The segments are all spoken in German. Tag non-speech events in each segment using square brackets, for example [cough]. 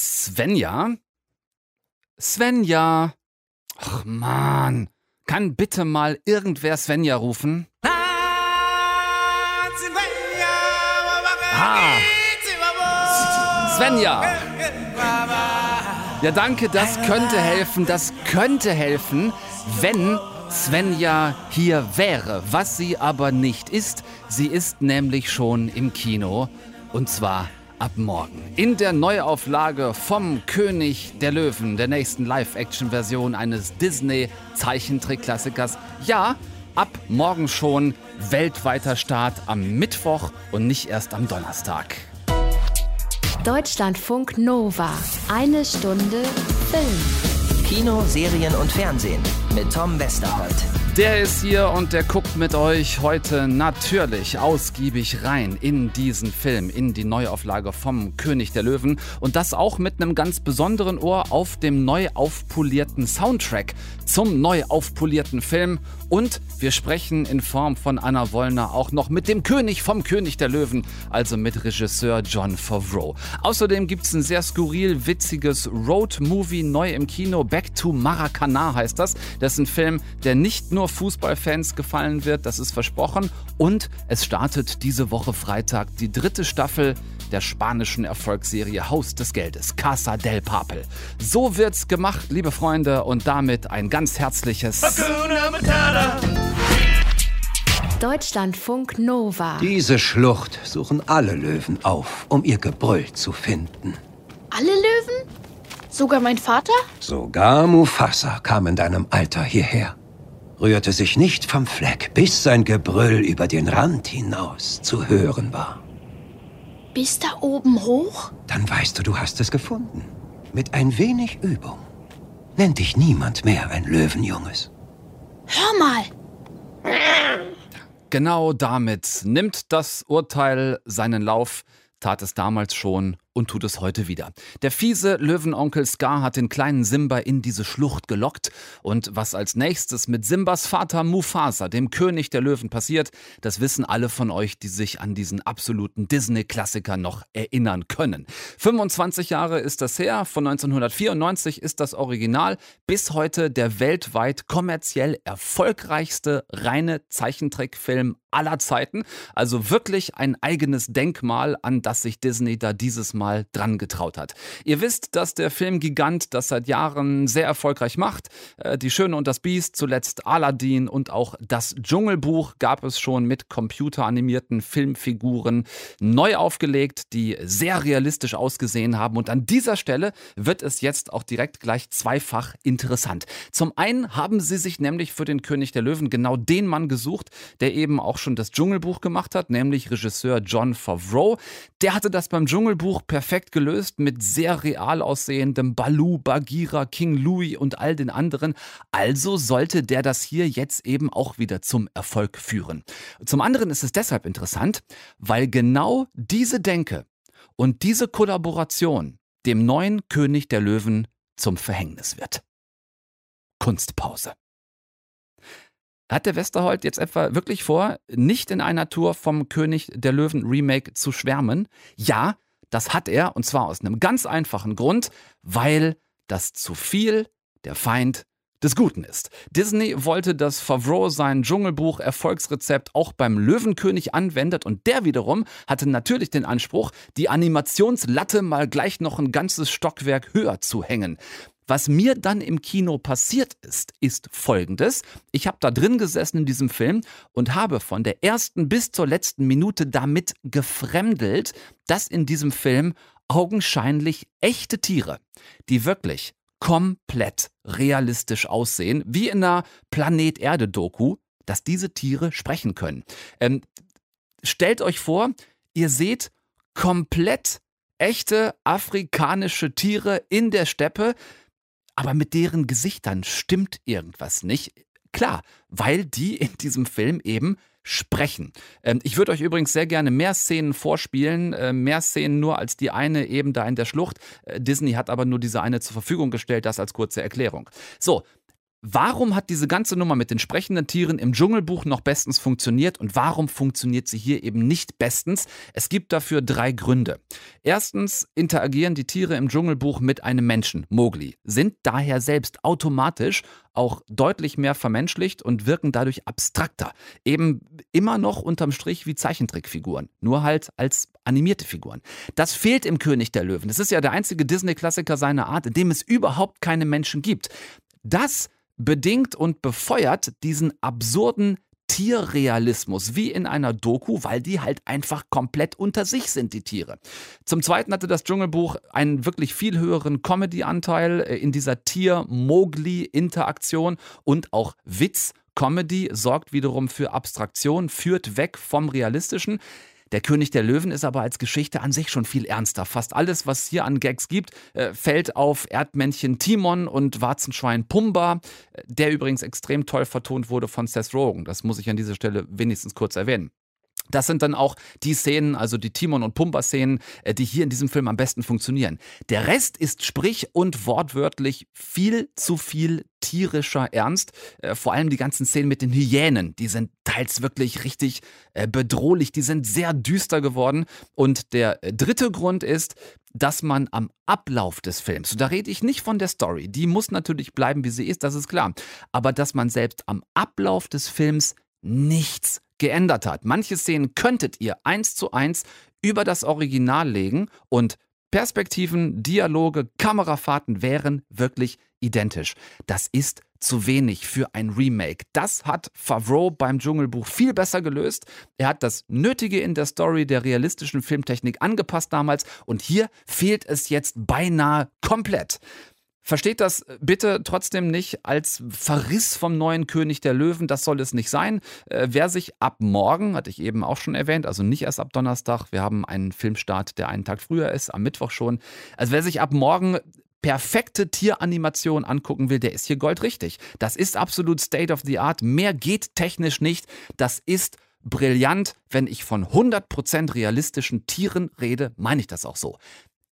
Svenja? Svenja! Ach man, kann bitte mal irgendwer Svenja rufen? Ah! Svenja! Ja, danke, das könnte helfen, das könnte helfen, wenn Svenja hier wäre. Was sie aber nicht ist, sie ist nämlich schon im Kino und zwar ab morgen. In der Neuauflage vom König der Löwen, der nächsten Live-Action-Version eines Disney-Zeichentrick-Klassikers. Ja, ab morgen schon weltweiter Start am Mittwoch und nicht erst am Donnerstag. Deutschlandfunk Nova. Eine Stunde Film. Kino, Serien und Fernsehen mit Tom Westerholt. Der ist hier und der guckt mit euch heute natürlich ausgiebig rein in diesen Film, in die Neuauflage vom König der Löwen und das auch mit einem ganz besonderen Ohr auf dem neu aufpolierten Soundtrack zum neu aufpolierten Film und wir sprechen in Form von Anna Wollner auch noch mit dem König vom König der Löwen, also mit Regisseur John Favreau. Außerdem gibt es ein sehr skurril witziges Road-Movie neu im Kino, Back to Maracana heißt das. Das ist ein Film, der nicht nur Fußballfans gefallen wird, das ist versprochen. Und es startet diese Woche Freitag die dritte Staffel der spanischen Erfolgsserie Haus des Geldes, Casa del Papel. So wird's gemacht, liebe Freunde, und damit ein ganz herzliches Deutschlandfunk Nova. Diese Schlucht suchen alle Löwen auf, um ihr Gebrüll zu finden. Alle Löwen? Sogar mein Vater? Sogar Mufasa kam in deinem Alter hierher rührte sich nicht vom Fleck, bis sein Gebrüll über den Rand hinaus zu hören war. Bis da oben hoch? Dann weißt du, du hast es gefunden. Mit ein wenig Übung nennt dich niemand mehr ein Löwenjunges. Hör mal! Genau damit nimmt das Urteil seinen Lauf, tat es damals schon und tut es heute wieder. Der fiese Löwenonkel Scar hat den kleinen Simba in diese Schlucht gelockt und was als nächstes mit Simbas Vater Mufasa, dem König der Löwen, passiert, das wissen alle von euch, die sich an diesen absoluten Disney-Klassiker noch erinnern können. 25 Jahre ist das her, von 1994 ist das Original, bis heute der weltweit kommerziell erfolgreichste reine Zeichentrickfilm aller Zeiten. Also wirklich ein eigenes Denkmal, an das sich Disney da dieses Mal dran getraut hat. Ihr wisst, dass der Film Gigant das seit Jahren sehr erfolgreich macht. Äh, die Schöne und das Biest, zuletzt Aladdin und auch das Dschungelbuch gab es schon mit computeranimierten Filmfiguren neu aufgelegt, die sehr realistisch ausgesehen haben. Und an dieser Stelle wird es jetzt auch direkt gleich zweifach interessant. Zum einen haben sie sich nämlich für den König der Löwen genau den Mann gesucht, der eben auch schon das Dschungelbuch gemacht hat, nämlich Regisseur John Favreau. Der hatte das beim Dschungelbuch per perfekt gelöst mit sehr real aussehendem Baloo, Bagheera, King Louis und all den anderen. Also sollte der das hier jetzt eben auch wieder zum Erfolg führen. Zum anderen ist es deshalb interessant, weil genau diese Denke und diese Kollaboration dem neuen König der Löwen zum Verhängnis wird. Kunstpause. Hat der Westerholt jetzt etwa wirklich vor, nicht in einer Tour vom König der Löwen Remake zu schwärmen? Ja, das hat er, und zwar aus einem ganz einfachen Grund, weil das zu viel der Feind des Guten ist. Disney wollte, dass Favreau sein Dschungelbuch Erfolgsrezept auch beim Löwenkönig anwendet und der wiederum hatte natürlich den Anspruch, die Animationslatte mal gleich noch ein ganzes Stockwerk höher zu hängen. Was mir dann im Kino passiert ist, ist folgendes. Ich habe da drin gesessen in diesem Film und habe von der ersten bis zur letzten Minute damit gefremdelt, dass in diesem Film augenscheinlich echte Tiere, die wirklich komplett realistisch aussehen, wie in einer Planet Erde Doku, dass diese Tiere sprechen können. Ähm, stellt euch vor, ihr seht komplett echte afrikanische Tiere in der Steppe, aber mit deren Gesichtern stimmt irgendwas nicht. Klar, weil die in diesem Film eben sprechen. Ähm, ich würde euch übrigens sehr gerne mehr Szenen vorspielen, äh, mehr Szenen nur als die eine eben da in der Schlucht. Äh, Disney hat aber nur diese eine zur Verfügung gestellt, das als kurze Erklärung. So, Warum hat diese ganze Nummer mit den sprechenden Tieren im Dschungelbuch noch bestens funktioniert und warum funktioniert sie hier eben nicht bestens? Es gibt dafür drei Gründe. Erstens interagieren die Tiere im Dschungelbuch mit einem Menschen, Mowgli, sind daher selbst automatisch auch deutlich mehr vermenschlicht und wirken dadurch abstrakter. Eben immer noch unterm Strich wie Zeichentrickfiguren, nur halt als animierte Figuren. Das fehlt im König der Löwen. Es ist ja der einzige Disney-Klassiker seiner Art, in dem es überhaupt keine Menschen gibt. Das bedingt und befeuert diesen absurden Tierrealismus, wie in einer Doku, weil die halt einfach komplett unter sich sind, die Tiere. Zum Zweiten hatte das Dschungelbuch einen wirklich viel höheren Comedy-Anteil äh, in dieser Tier-Mogli-Interaktion und auch Witz. Comedy sorgt wiederum für Abstraktion, führt weg vom Realistischen. Der König der Löwen ist aber als Geschichte an sich schon viel ernster. Fast alles, was hier an Gags gibt, äh, fällt auf Erdmännchen Timon und Warzenschwein Pumba, äh, der übrigens extrem toll vertont wurde von Seth Rogen. Das muss ich an dieser Stelle wenigstens kurz erwähnen. Das sind dann auch die Szenen, also die Timon und Pumba-Szenen, äh, die hier in diesem Film am besten funktionieren. Der Rest ist sprich- und wortwörtlich viel zu viel tierischer Ernst. Äh, vor allem die ganzen Szenen mit den Hyänen, die sind teils wirklich richtig äh, bedrohlich, die sind sehr düster geworden. Und der dritte Grund ist, dass man am Ablauf des Films, da rede ich nicht von der Story, die muss natürlich bleiben, wie sie ist, das ist klar, aber dass man selbst am Ablauf des Films nichts geändert hat. Manche Szenen könntet ihr eins zu eins über das Original legen und Perspektiven, Dialoge, Kamerafahrten wären wirklich identisch. Das ist zu wenig für ein Remake. Das hat Favreau beim Dschungelbuch viel besser gelöst. Er hat das Nötige in der Story der realistischen Filmtechnik angepasst damals und hier fehlt es jetzt beinahe komplett. Versteht das bitte trotzdem nicht als Verriss vom neuen König der Löwen. Das soll es nicht sein. Äh, wer sich ab morgen, hatte ich eben auch schon erwähnt, also nicht erst ab Donnerstag, wir haben einen Filmstart, der einen Tag früher ist, am Mittwoch schon. Also wer sich ab morgen perfekte Tieranimation angucken will, der ist hier goldrichtig. Das ist absolut State of the Art. Mehr geht technisch nicht. Das ist brillant. Wenn ich von 100% realistischen Tieren rede, meine ich das auch so.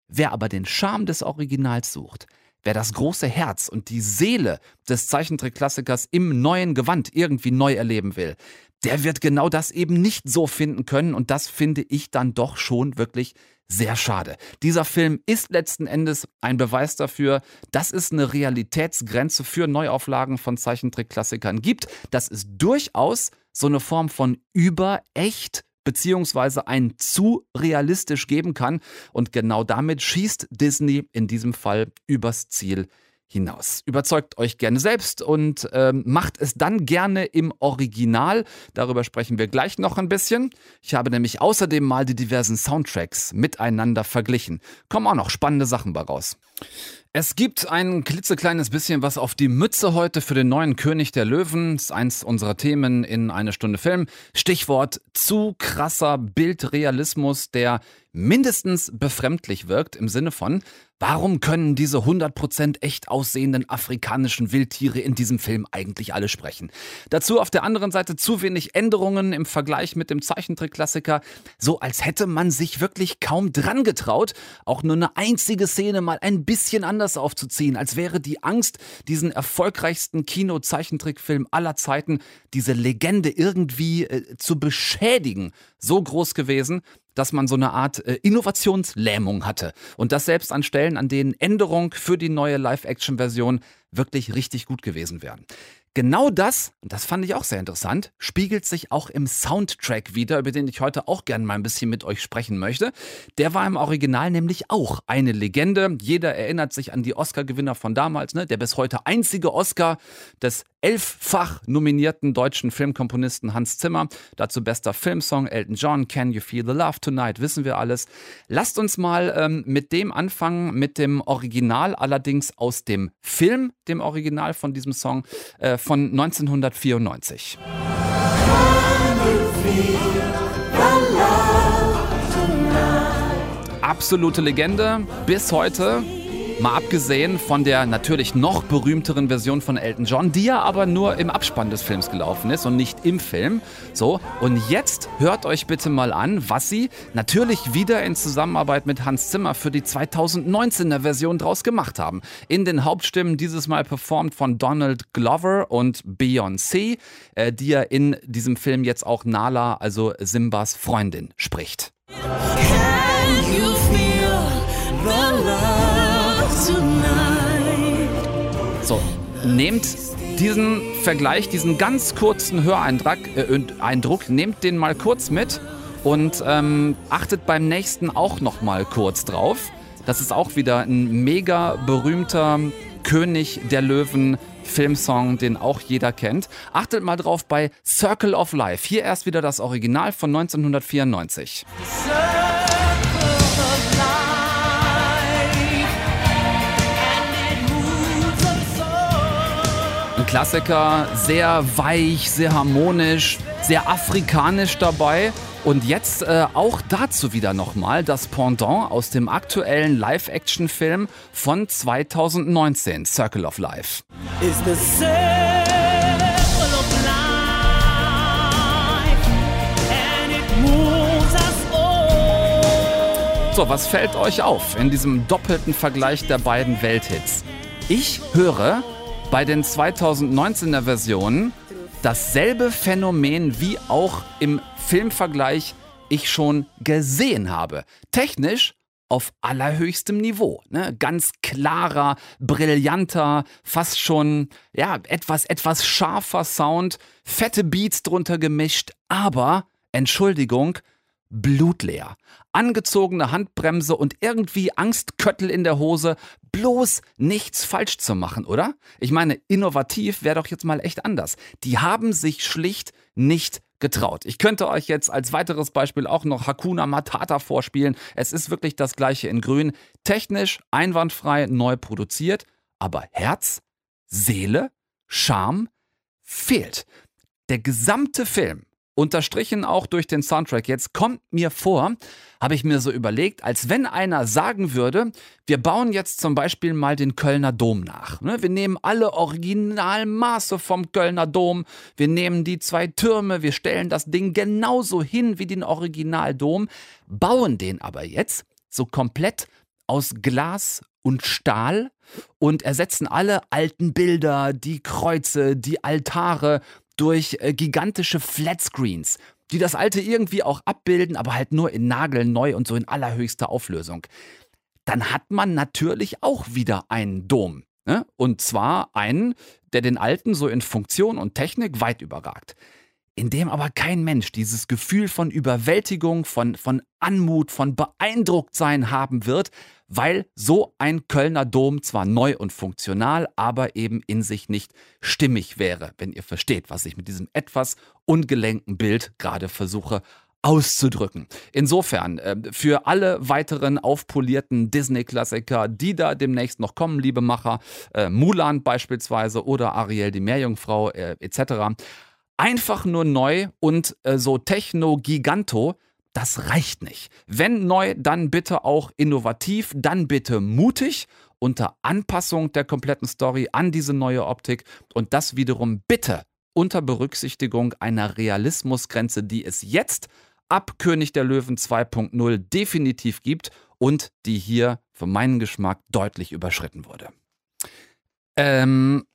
Wer aber den Charme des Originals sucht, Wer das große Herz und die Seele des Zeichentrickklassikers im neuen Gewand irgendwie neu erleben will, der wird genau das eben nicht so finden können und das finde ich dann doch schon wirklich sehr schade. Dieser Film ist letzten Endes ein Beweis dafür, dass es eine Realitätsgrenze für Neuauflagen von Zeichentrickklassikern gibt, dass es durchaus so eine Form von überecht beziehungsweise ein zu realistisch geben kann. Und genau damit schießt Disney in diesem Fall übers Ziel hinaus. Überzeugt euch gerne selbst und ähm, macht es dann gerne im Original. Darüber sprechen wir gleich noch ein bisschen. Ich habe nämlich außerdem mal die diversen Soundtracks miteinander verglichen. Kommen auch noch spannende Sachen bei raus. Es gibt ein klitzekleines bisschen was auf die Mütze heute für den neuen König der Löwen. Das ist eins unserer Themen in eine Stunde Film. Stichwort zu krasser Bildrealismus, der mindestens befremdlich wirkt im Sinne von, warum können diese 100% echt aussehenden afrikanischen Wildtiere in diesem Film eigentlich alle sprechen? Dazu auf der anderen Seite zu wenig Änderungen im Vergleich mit dem Zeichentrickklassiker, so als hätte man sich wirklich kaum dran getraut, auch nur eine einzige Szene mal ein bisschen anders aufzuziehen, als wäre die Angst, diesen erfolgreichsten Kino-Zeichentrickfilm aller Zeiten, diese Legende irgendwie äh, zu beschädigen, so groß gewesen, dass man so eine Art äh, Innovationslähmung hatte. Und das selbst an Stellen, an denen Änderung für die neue Live-Action-Version wirklich richtig gut gewesen wären. Genau das, und das fand ich auch sehr interessant, spiegelt sich auch im Soundtrack wieder, über den ich heute auch gerne mal ein bisschen mit euch sprechen möchte. Der war im Original nämlich auch eine Legende. Jeder erinnert sich an die Oscar-Gewinner von damals, ne? der bis heute einzige Oscar des elffach nominierten deutschen Filmkomponisten Hans Zimmer. Dazu bester Filmsong Elton John, Can You Feel the Love Tonight, wissen wir alles. Lasst uns mal ähm, mit dem anfangen, mit dem Original, allerdings aus dem Film, dem Original von diesem Song. Äh, von 1994. Absolute Legende bis heute. Mal abgesehen von der natürlich noch berühmteren Version von Elton John, die ja aber nur im Abspann des Films gelaufen ist und nicht im Film. So, und jetzt hört euch bitte mal an, was sie natürlich wieder in Zusammenarbeit mit Hans Zimmer für die 2019er Version draus gemacht haben. In den Hauptstimmen dieses Mal performt von Donald Glover und Beyoncé, äh, die ja in diesem Film jetzt auch Nala, also Simbas Freundin, spricht. Can you feel the love? So, nehmt diesen Vergleich, diesen ganz kurzen Höreindruck, äh, Eindruck, nehmt den mal kurz mit und ähm, achtet beim nächsten auch noch mal kurz drauf. Das ist auch wieder ein mega berühmter König der Löwen Filmsong, den auch jeder kennt. Achtet mal drauf bei Circle of Life. Hier erst wieder das Original von 1994. Ein Klassiker, sehr weich, sehr harmonisch, sehr afrikanisch dabei. Und jetzt äh, auch dazu wieder nochmal das Pendant aus dem aktuellen Live-Action-Film von 2019, Circle of Life. So, was fällt euch auf in diesem doppelten Vergleich der beiden Welthits? Ich höre bei den 2019er Versionen dasselbe Phänomen wie auch im Filmvergleich ich schon gesehen habe. Technisch auf allerhöchstem Niveau. Ne? Ganz klarer, brillanter, fast schon, ja, etwas, etwas scharfer Sound, fette Beats drunter gemischt, aber, Entschuldigung, blutleer. Angezogene Handbremse und irgendwie Angstköttel in der Hose, bloß nichts falsch zu machen, oder? Ich meine, innovativ wäre doch jetzt mal echt anders. Die haben sich schlicht nicht getraut. Ich könnte euch jetzt als weiteres Beispiel auch noch Hakuna Matata vorspielen. Es ist wirklich das gleiche in grün. Technisch einwandfrei neu produziert, aber Herz, Seele, Charme fehlt. Der gesamte Film unterstrichen auch durch den Soundtrack. Jetzt kommt mir vor, habe ich mir so überlegt, als wenn einer sagen würde, wir bauen jetzt zum Beispiel mal den Kölner Dom nach. Ne, wir nehmen alle Originalmaße vom Kölner Dom, wir nehmen die zwei Türme, wir stellen das Ding genauso hin wie den Originaldom, bauen den aber jetzt so komplett aus Glas und Stahl und ersetzen alle alten Bilder, die Kreuze, die Altare durch äh, gigantische Flatscreens, die das alte irgendwie auch abbilden, aber halt nur in nagelneu und so in allerhöchster Auflösung. Dann hat man natürlich auch wieder einen Dom. Ne? Und zwar einen, der den alten so in Funktion und Technik weit überragt in dem aber kein Mensch dieses Gefühl von Überwältigung, von, von Anmut, von Beeindrucktsein haben wird, weil so ein Kölner Dom zwar neu und funktional, aber eben in sich nicht stimmig wäre, wenn ihr versteht, was ich mit diesem etwas ungelenken Bild gerade versuche auszudrücken. Insofern, äh, für alle weiteren aufpolierten Disney-Klassiker, die da demnächst noch kommen, liebe Macher, äh, Mulan beispielsweise oder Ariel die Meerjungfrau äh, etc., einfach nur neu und äh, so Techno-Giganto, das reicht nicht. Wenn neu, dann bitte auch innovativ, dann bitte mutig unter Anpassung der kompletten Story an diese neue Optik und das wiederum bitte unter Berücksichtigung einer Realismusgrenze, die es jetzt ab König der Löwen 2.0 definitiv gibt und die hier für meinen Geschmack deutlich überschritten wurde. Ähm,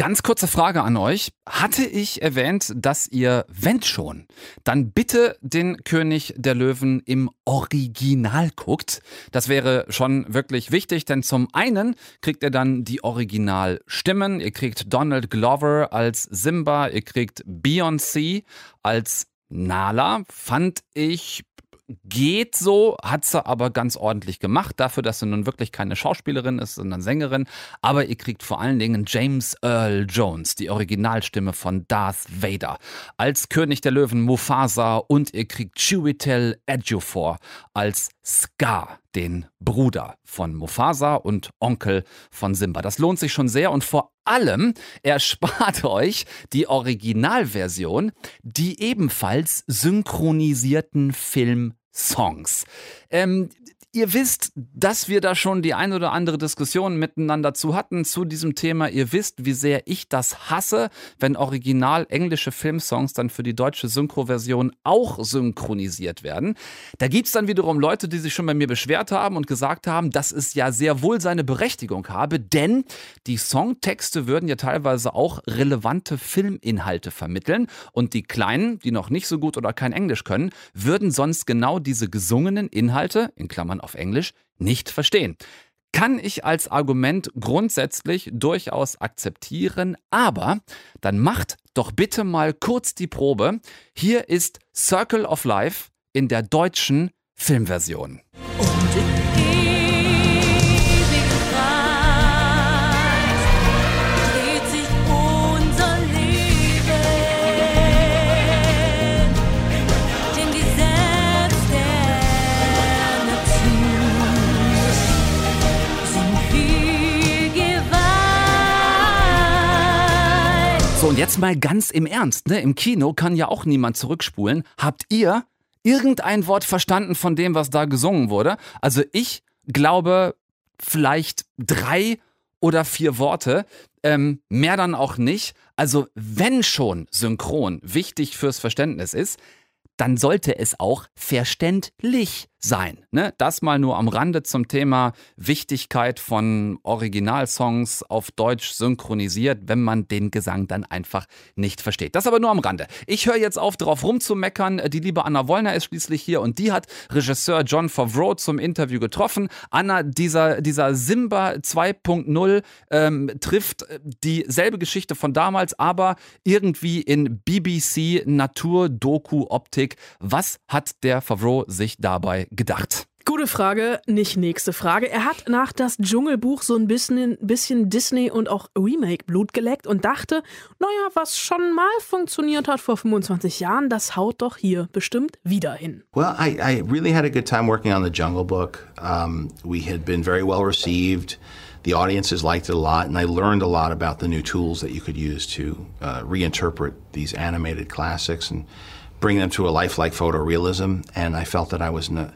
Ganz kurze Frage an euch. Hatte ich erwähnt, dass ihr, wenn schon, dann bitte den König der Löwen im Original guckt? Das wäre schon wirklich wichtig, denn zum einen kriegt ihr dann die Originalstimmen. Ihr kriegt Donald Glover als Simba, ihr kriegt Beyoncé als Nala. Fand ich geht so, hat sie aber ganz ordentlich gemacht, dafür, dass sie nun wirklich keine Schauspielerin ist, sondern Sängerin. Aber ihr kriegt vor allen Dingen James Earl Jones, die Originalstimme von Darth Vader, als König der Löwen Mufasa und ihr kriegt Chiwetel Ejiofor als Scar, den Bruder von Mufasa und Onkel von Simba. Das lohnt sich schon sehr und vor allem erspart [laughs] euch die Originalversion die ebenfalls synchronisierten Film Songs. Ähm, Ihr wisst, dass wir da schon die ein oder andere Diskussion miteinander zu hatten zu diesem Thema. Ihr wisst, wie sehr ich das hasse, wenn original englische Filmsongs dann für die deutsche Synchroversion auch synchronisiert werden. Da gibt's dann wiederum Leute, die sich schon bei mir beschwert haben und gesagt haben, dass es ja sehr wohl seine Berechtigung habe, denn die Songtexte würden ja teilweise auch relevante Filminhalte vermitteln und die Kleinen, die noch nicht so gut oder kein Englisch können, würden sonst genau diese gesungenen Inhalte, in Klammern auf Englisch, nicht verstehen. Kann ich als Argument grundsätzlich durchaus akzeptieren, aber dann macht doch bitte mal kurz die Probe. Hier ist Circle of Life in der deutschen Filmversion. Jetzt mal ganz im Ernst, ne? Im Kino kann ja auch niemand zurückspulen. Habt ihr irgendein Wort verstanden von dem, was da gesungen wurde? Also ich glaube vielleicht drei oder vier Worte. Ähm, mehr dann auch nicht. Also wenn schon synchron wichtig fürs Verständnis ist, dann sollte es auch verständlich sein. Ne? Das mal nur am Rande zum Thema Wichtigkeit von Originalsongs auf Deutsch synchronisiert, wenn man den Gesang dann einfach nicht versteht. Das aber nur am Rande. Ich höre jetzt auf, drauf rumzumeckern. Die liebe Anna Wollner ist schließlich hier und die hat Regisseur John Favreau zum Interview getroffen. Anna, dieser, dieser Simba 2.0 ähm, trifft dieselbe Geschichte von damals, aber irgendwie in BBC Natur-Doku-Optik. Was hat der Favreau sich dabei gedacht? Gute Frage, nicht nächste Frage. Er hat nach das Dschungelbuch so ein bisschen, bisschen Disney und auch Remake-Blut geleckt und dachte, naja, was schon mal funktioniert hat vor 25 Jahren, das haut doch hier bestimmt wieder hin. Well, I, I really had a good time working on the Jungle Book. Um, we had been very well received. The audiences liked it a lot, and I learned a lot about the new tools that you could use to uh, reinterpret these animated classics and bring them to a lifelike photorealism. And I felt that I was in a,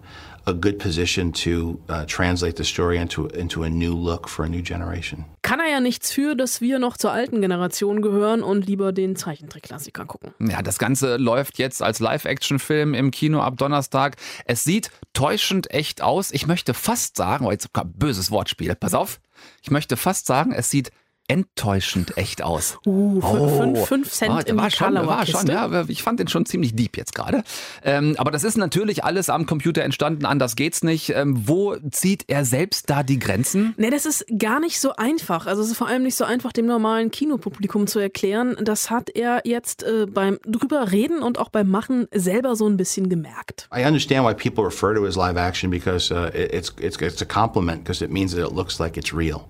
a good position to uh, translate the story into into a new look for a new generation. Kann er ja nichts für, dass wir noch zur alten Generation gehören und lieber den Zeichentrickklassiker gucken. Ja, das Ganze läuft jetzt als Live-Action-Film im Kino ab Donnerstag. Es sieht täuschend echt aus. Ich möchte fast sagen, oh, jetzt böses Wortspiel. Pass auf. Ich möchte fast sagen, es sieht enttäuschend echt aus. Uh, Oh. 5 fünf Cent Ah, der in war schon, war schon, ja, aber ich fand den schon ziemlich deep jetzt gerade. Ähm, aber das ist natürlich alles am Computer entstanden, anders geht's nicht. Ähm, wo zieht er selbst da die Grenzen? Ne, das ist gar nicht so einfach. Also es ist vor allem nicht so einfach, dem normalen Kinopublikum zu erklären. Das hat er jetzt äh, beim drüber reden und auch beim Machen selber so ein bisschen gemerkt. I understand why people refer to it as live action because uh, it- it's, it's, it's a compliment because it means that it looks like it's real.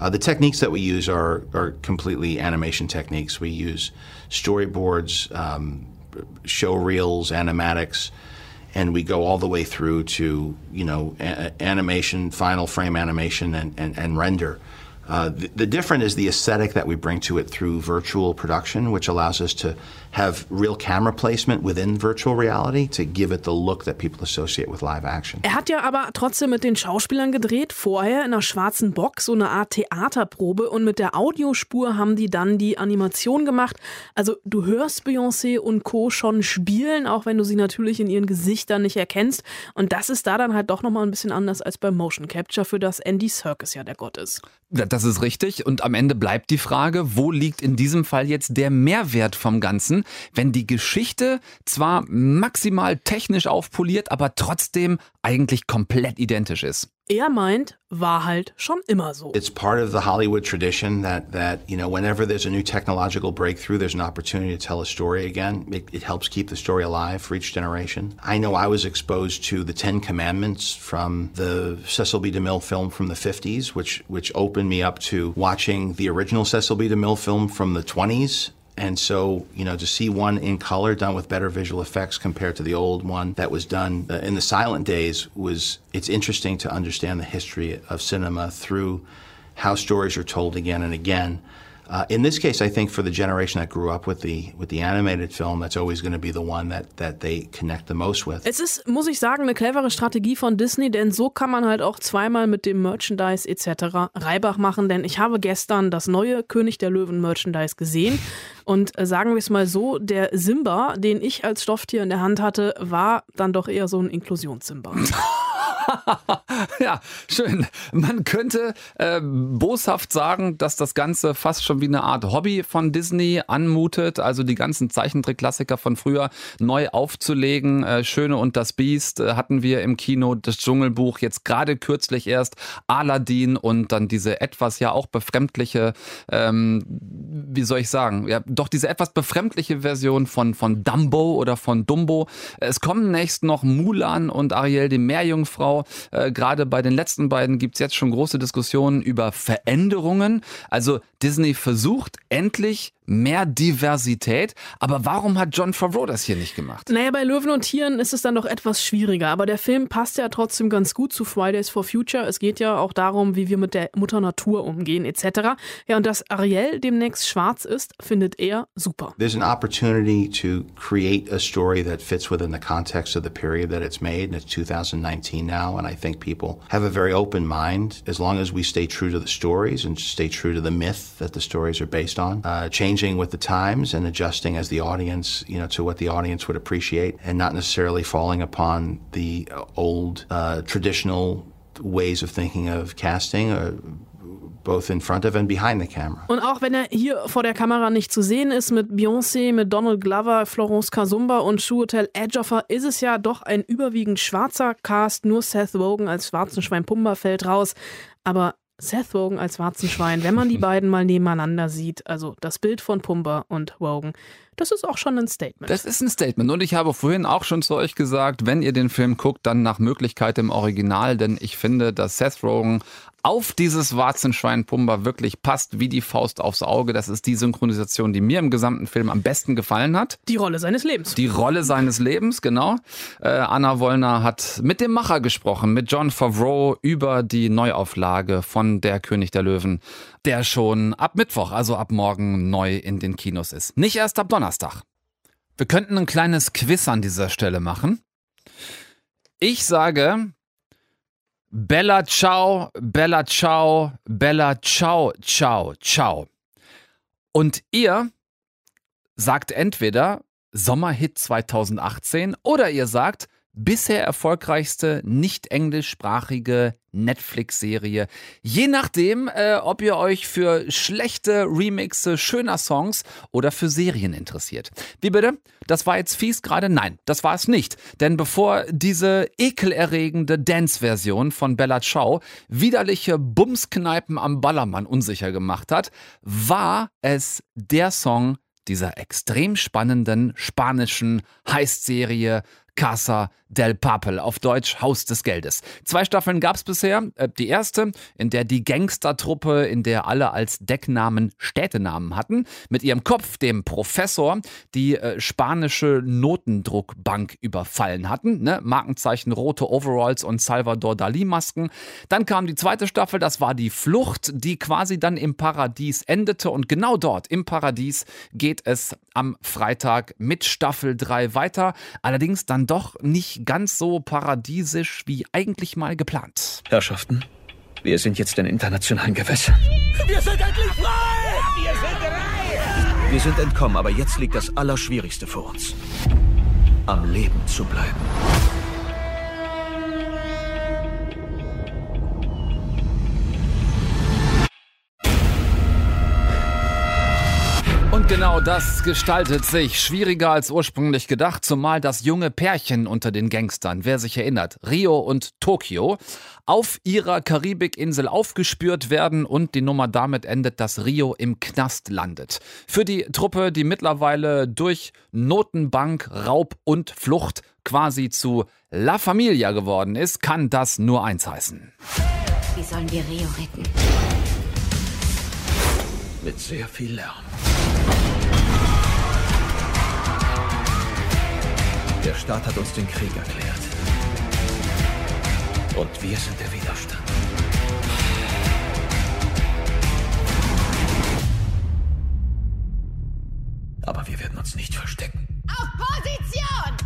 Uh, the techniques that we use are, are completely animation techniques. We use storyboards, um, show reels, animatics, and we go all the way through to you know a- animation, final frame animation, and, and, and render. Uh, the, the different is the aesthetic that we bring to it through virtual production, which allows us to have real camera placement within virtual reality to give it the look that people associate with live action. Er hat ja aber trotzdem mit den Schauspielern gedreht, vorher in einer schwarzen Box, so eine Art Theaterprobe und mit der Audiospur haben die dann die Animation gemacht. Also du hörst Beyoncé und Co. schon spielen, auch wenn du sie natürlich in ihren Gesichtern nicht erkennst. Und das ist da dann halt doch nochmal ein bisschen anders als beim Motion Capture, für das Andy Serkis ja der Gott ist. Das ist richtig. Und am Ende bleibt die Frage, wo liegt in diesem Fall jetzt der Mehrwert vom Ganzen, wenn die Geschichte zwar maximal technisch aufpoliert, aber trotzdem eigentlich komplett identisch ist. Er meint, war halt schon immer so. It's part of the Hollywood tradition that, that you know, whenever there's a new technological breakthrough, there's an opportunity to tell a story again. It, it helps keep the story alive for each generation. I know I was exposed to the Ten Commandments from the Cecil B. DeMille film from the 50s, which, which opened me up to watching the original Cecil B. DeMille film from the 20s. And so, you know, to see one in color done with better visual effects compared to the old one that was done uh, in the silent days was, it's interesting to understand the history of cinema through how stories are told again and again. Uh, in this case, I think for the generation that grew up with the with the animated film, that's always going to be the one that that they connect the most with. Es ist, muss ich sagen, eine clevere Strategie von Disney, denn so kann man halt auch zweimal mit dem Merchandise etc. Reibach machen, denn ich habe gestern das neue König der Löwen Merchandise gesehen und äh, sagen wir es mal so, der Simba, den ich als Stofftier in der Hand hatte, war dann doch eher so ein Inklusions-Simba. [laughs] [laughs] ja, schön. Man könnte äh, boshaft sagen, dass das Ganze fast schon wie eine Art Hobby von Disney anmutet, also die ganzen Zeichentrickklassiker von früher neu aufzulegen. Äh, Schöne und das Biest äh, hatten wir im Kino, das Dschungelbuch, jetzt gerade kürzlich erst Aladdin und dann diese etwas ja auch befremdliche, ähm, wie soll ich sagen, ja, doch diese etwas befremdliche Version von, von Dumbo oder von Dumbo. Es kommen nächst noch Mulan und Ariel, die Meerjungfrau. Äh, Gerade bei den letzten beiden gibt's jetzt schon große Diskussionen über Veränderungen. Also Disney versucht endlich mehr Diversität. Aber warum hat John Favreau das hier nicht gemacht? Naja, bei Löwen und Tieren ist es dann doch etwas schwieriger, aber der Film passt ja trotzdem ganz gut zu Fridays for Future. Es geht ja auch darum, wie wir mit der Mutter Natur umgehen etc. Ja, und dass Ariel demnächst schwarz ist, findet er super. There's an opportunity to create a story that fits within the context of the period that it's made, and it's 2019 now, and I think people have a very open mind as long as we stay true to the stories and stay true to the myth that the stories are based on. Uh, changing with the times and adjusting as the audience, you know, to what the audience would appreciate, and not necessarily falling upon the uh, old uh, traditional ways of thinking of casting. Uh, both in front of and behind the camera. Und auch wenn er hier vor der Kamera nicht zu sehen ist mit Beyoncé, mit Donald Glover, Florence Kazumba und Shuhotel Edgeoffer, ist es ja doch ein überwiegend schwarzer Cast. Nur Seth Rogen als schwarzen Schwein Pumba fällt raus. Aber Seth Rogen als Warzenschwein, wenn man die [laughs] beiden mal nebeneinander sieht, also das Bild von Pumba und Rogen, das ist auch schon ein Statement. Das ist ein Statement. Und ich habe vorhin auch schon zu euch gesagt, wenn ihr den Film guckt, dann nach Möglichkeit im Original, denn ich finde, dass Seth Rogen auf dieses Warzenschwein Pumba wirklich passt wie die Faust aufs Auge. Das ist die Synchronisation, die mir im gesamten Film am besten gefallen hat. Die Rolle seines Lebens. Die Rolle seines Lebens, genau. Äh, Anna Wollner hat mit dem Macher gesprochen, mit John Favreau über die Neuauflage von Der König der Löwen, der schon ab Mittwoch, also ab morgen neu in den Kinos ist. Nicht erst ab Donnerstag. Wir könnten ein kleines Quiz an dieser Stelle machen. Ich sage, Bella ciao, Bella ciao, Bella ciao, ciao, ciao. Und ihr sagt entweder Sommerhit 2018 oder ihr sagt bisher erfolgreichste nicht englischsprachige Netflix-Serie. Je nachdem, äh, ob ihr euch für schlechte Remixe schöner Songs oder für Serien interessiert. Wie bitte? Das war jetzt fies gerade? Nein, das war es nicht. Denn bevor diese ekelerregende Dance-Version von Bella Ciao widerliche Bumskneipen am Ballermann unsicher gemacht hat, war es der Song dieser extrem spannenden spanischen Heist-Serie Casa del Papel, auf Deutsch Haus des Geldes. Zwei Staffeln gab es bisher. Äh, Die erste, in der die Gangstertruppe, in der alle als Decknamen Städtenamen hatten, mit ihrem Kopf, dem Professor, die äh, spanische Notendruckbank überfallen hatten. Ne? Markenzeichen rote Overalls und Salvador Dali-Masken. Dann kam die zweite Staffel, das war die Flucht, die quasi dann im Paradies endete. Und genau dort, im Paradies, geht es am Freitag mit Staffel 3 weiter. Allerdings dann doch nicht ganz so paradiesisch wie eigentlich mal geplant. Herrschaften, wir sind jetzt in internationalen Gewässern. Wir sind endlich frei! Wir sind frei! Wir sind entkommen, aber jetzt liegt das Allerschwierigste vor uns. Am Leben zu bleiben. Genau das gestaltet sich schwieriger als ursprünglich gedacht, zumal das junge Pärchen unter den Gangstern, wer sich erinnert, Rio und Tokio, auf ihrer Karibikinsel aufgespürt werden und die Nummer damit endet, dass Rio im Knast landet. Für die Truppe, die mittlerweile durch Notenbank, Raub und Flucht quasi zu La Familia geworden ist, kann das nur eins heißen. Wie sollen wir Rio retten? Mit sehr viel Lärm. Der Staat hat uns den Krieg erklärt. Und wir sind der Widerstand. Aber wir werden uns nicht verstecken. Auf Position!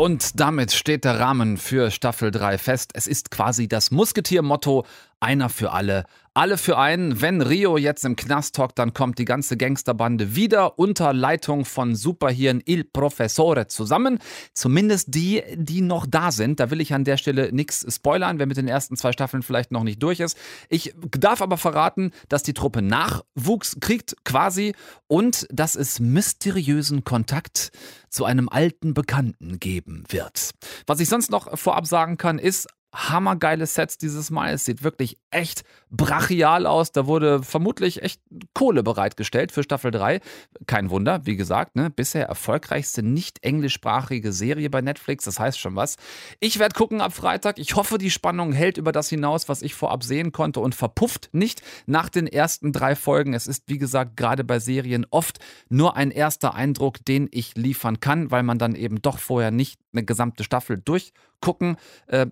Und damit steht der Rahmen für Staffel 3 fest. Es ist quasi das Musketier-Motto einer für alle, alle für einen. Wenn Rio jetzt im Knast hockt, dann kommt die ganze Gangsterbande wieder unter Leitung von Superhirn Il Professore zusammen. Zumindest die, die noch da sind. Da will ich an der Stelle nichts spoilern, wer mit den ersten zwei Staffeln vielleicht noch nicht durch ist. Ich darf aber verraten, dass die Truppe Nachwuchs kriegt quasi und dass es mysteriösen Kontakt zu einem alten Bekannten geben wird. Was ich sonst noch vorab sagen kann, ist, hammergeile Sets dieses Mal. Es sieht wirklich echt brachial aus. Da wurde vermutlich echt Kohle bereitgestellt für Staffel 3. Kein Wunder, wie gesagt, ne? bisher erfolgreichste nicht englischsprachige Serie bei Netflix. Das heißt schon was. Ich werde gucken ab Freitag. Ich hoffe, die Spannung hält über das hinaus, was ich vorab sehen konnte und verpufft nicht nach den ersten drei Folgen. Es ist, wie gesagt, gerade bei Serien oft nur ein erster Eindruck, den ich liefern kann, weil man dann eben doch vorher nicht eine gesamte Staffel durchgucken äh,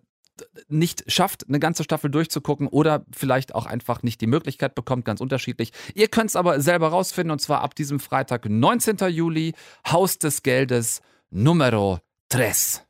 nicht schafft, eine ganze Staffel durchzugucken oder vielleicht auch einfach nicht die Möglichkeit bekommt, ganz unterschiedlich. Ihr könnt es aber selber rausfinden und zwar ab diesem Freitag, 19. Juli, Haus des Geldes Numero 3.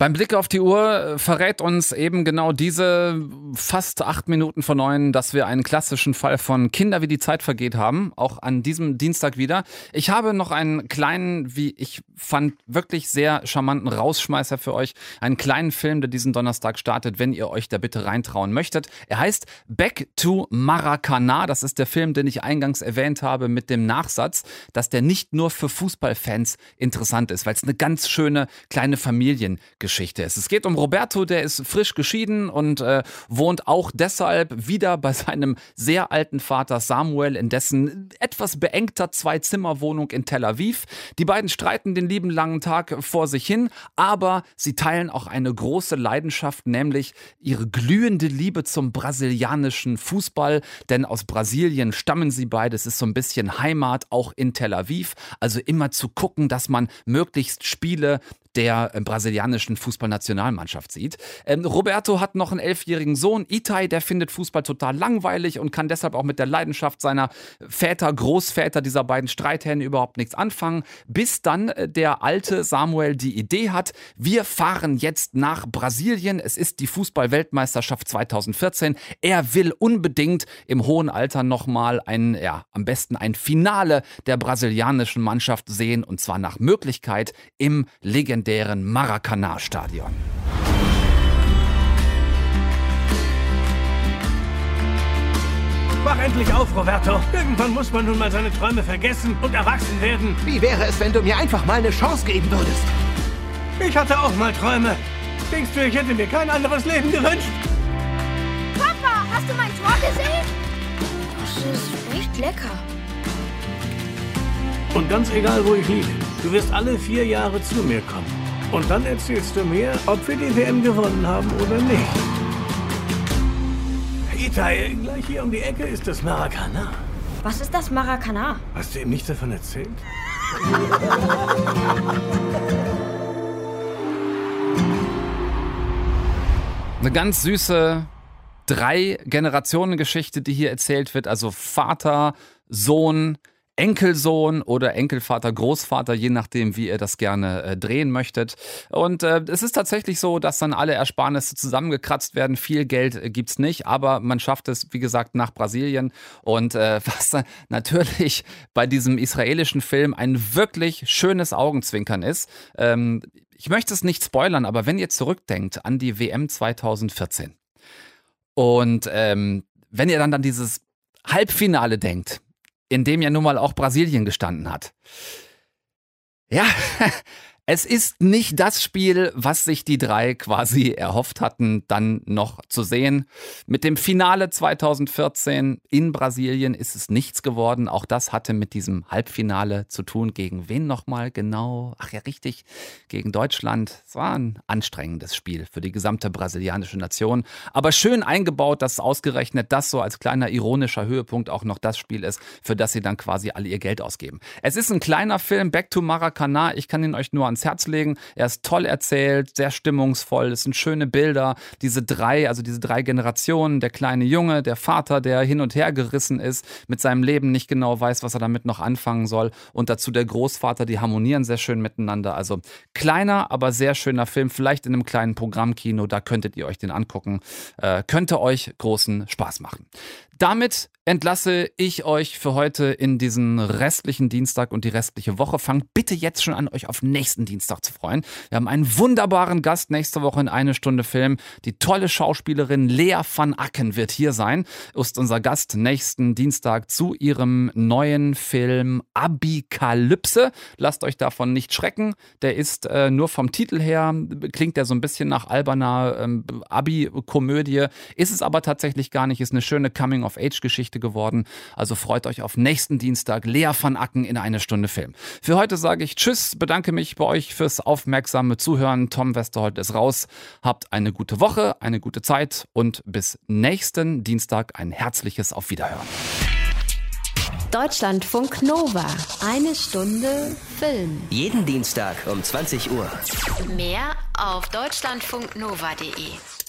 Beim Blick auf die Uhr äh, verrät uns eben genau diese fast acht Minuten vor neun, dass wir einen klassischen Fall von Kinder wie die Zeit vergeht haben, auch an diesem Dienstag wieder. Ich habe noch einen kleinen, wie ich fand, wirklich sehr charmanten Rausschmeißer für euch. Einen kleinen Film, der diesen Donnerstag startet, wenn ihr euch da bitte reintrauen möchtet. Er heißt Back to Maracana. Das ist der Film, den ich eingangs erwähnt habe mit dem Nachsatz, dass der nicht nur für Fußballfans interessant ist, weil es eine ganz schöne kleine Familiengeschichte Geschichte ist. Es geht um Roberto, der ist frisch geschieden und äh, wohnt auch deshalb wieder bei seinem sehr alten Vater Samuel in dessen etwas beengter Zwei-Zimmer-Wohnung in Tel Aviv. Die beiden streiten den lieben langen Tag vor sich hin, aber sie teilen auch eine große Leidenschaft, nämlich ihre glühende Liebe zum brasilianischen Fußball, denn aus Brasilien stammen sie beide. Es ist so ein bisschen Heimat auch in Tel Aviv, also immer zu gucken, dass man möglichst Spiele der äh, brasilianischen Fußballnationalmannschaft sieht. Ähm, Roberto hat noch einen elfjährigen Sohn, Itai, der findet Fußball total langweilig und kann deshalb auch mit der Leidenschaft seiner Väter, Großväter, dieser beiden Streithähne überhaupt nichts anfangen, bis dann äh, der alte Samuel die Idee hat, wir fahren jetzt nach Brasilien, es ist die Fußballweltmeisterschaft 2014, er will unbedingt im hohen Alter nochmal ein, ja, am besten ein Finale der brasilianischen Mannschaft sehen und zwar nach Möglichkeit im legendären legendären Maracanã-Stadion. Wach endlich auf, Roberto. Irgendwann muss man nun mal seine Träume vergessen und erwachsen werden. Wie wäre es, wenn du mir einfach mal eine Chance geben würdest? Ich hatte auch mal Träume. Denkst du, ich hätte mir kein anderes Leben gewünscht? Papa, hast du mein Tor gesehen? Das ist echt lecker. Und ganz egal, wo ich liege, du wirst alle vier Jahre zu mir kommen. Und dann erzählst du mir, ob wir die WM gewonnen haben oder nicht. Itai, gleich hier um die Ecke ist das Maracana. Was ist das Maracana? Hast du ihm nichts davon erzählt? Eine ganz süße Drei-Generationen-Geschichte, die hier erzählt wird. Also Vater, Sohn, Enkelsohn oder Enkelvater, Großvater, je nachdem, wie ihr das gerne äh, drehen möchtet. Und äh, es ist tatsächlich so, dass dann alle Ersparnisse zusammengekratzt werden. Viel Geld äh, es nicht, aber man schafft es, wie gesagt, nach Brasilien. Und äh, [laughs] was natürlich bei diesem israelischen Film ein wirklich schönes Augenzwinkern ist. Ähm, ich möchte es nicht spoilern, aber wenn ihr zurückdenkt an die WM 2014 und ähm, wenn ihr dann an dieses Halbfinale denkt, in dem ja nun mal auch Brasilien gestanden hat. Ja, [laughs] es ist nicht das Spiel, was sich die drei quasi erhofft hatten, dann noch zu sehen. Mit dem Finale 2014 in Brasilien ist es nichts geworden. Auch das hatte mit diesem Halbfinale zu tun. Gegen wen nochmal genau? Ach ja, richtig, gegen Deutschland. Es war ein anstrengendes Spiel für die gesamte brasilianische Nation. Aber schön eingebaut, dass ausgerechnet das so als kleiner ironischer Höhepunkt auch noch das Spiel ist, für das sie dann quasi alle ihr Geld ausgeben. Es ist ein kleiner Film, Back to Maracana. Ich kann ihn euch nur ans ans Herz legen. Er ist toll erzählt, sehr stimmungsvoll, es sind schöne Bilder. Diese drei, also diese drei Generationen, der kleine Junge, der Vater, der hin und her gerissen ist, mit seinem Leben nicht genau weiß, was er damit noch anfangen soll. Und dazu der Großvater, die harmonieren sehr schön miteinander. Also kleiner, aber sehr schöner Film, vielleicht in einem kleinen Programmkino, da könntet ihr euch den angucken. Äh, könnte euch großen Spaß machen. Damit entlasse ich euch für heute in diesen restlichen Dienstag und die restliche Woche. Fangt bitte jetzt schon an, euch auf nächsten Dienstag zu freuen. Wir haben einen wunderbaren Gast nächste Woche in eine Stunde Film. Die tolle Schauspielerin Lea van Acken wird hier sein. Ist unser Gast nächsten Dienstag zu ihrem neuen Film Abikalypse. Lasst euch davon nicht schrecken. Der ist äh, nur vom Titel her, klingt der so ein bisschen nach alberner ähm, Abi-Komödie. Ist es aber tatsächlich gar nicht. Ist eine schöne Coming-of-Age-Geschichte geworden. Also freut euch auf nächsten Dienstag. Lea van Acken in eine Stunde Film. Für heute sage ich Tschüss, bedanke mich bei euch fürs aufmerksame Zuhören. Tom Westerholt ist raus. Habt eine gute Woche, eine gute Zeit und bis nächsten Dienstag ein herzliches Auf Wiederhören. Deutschlandfunk Nova. Eine Stunde Film. Jeden Dienstag um 20 Uhr. Mehr auf deutschlandfunknova.de.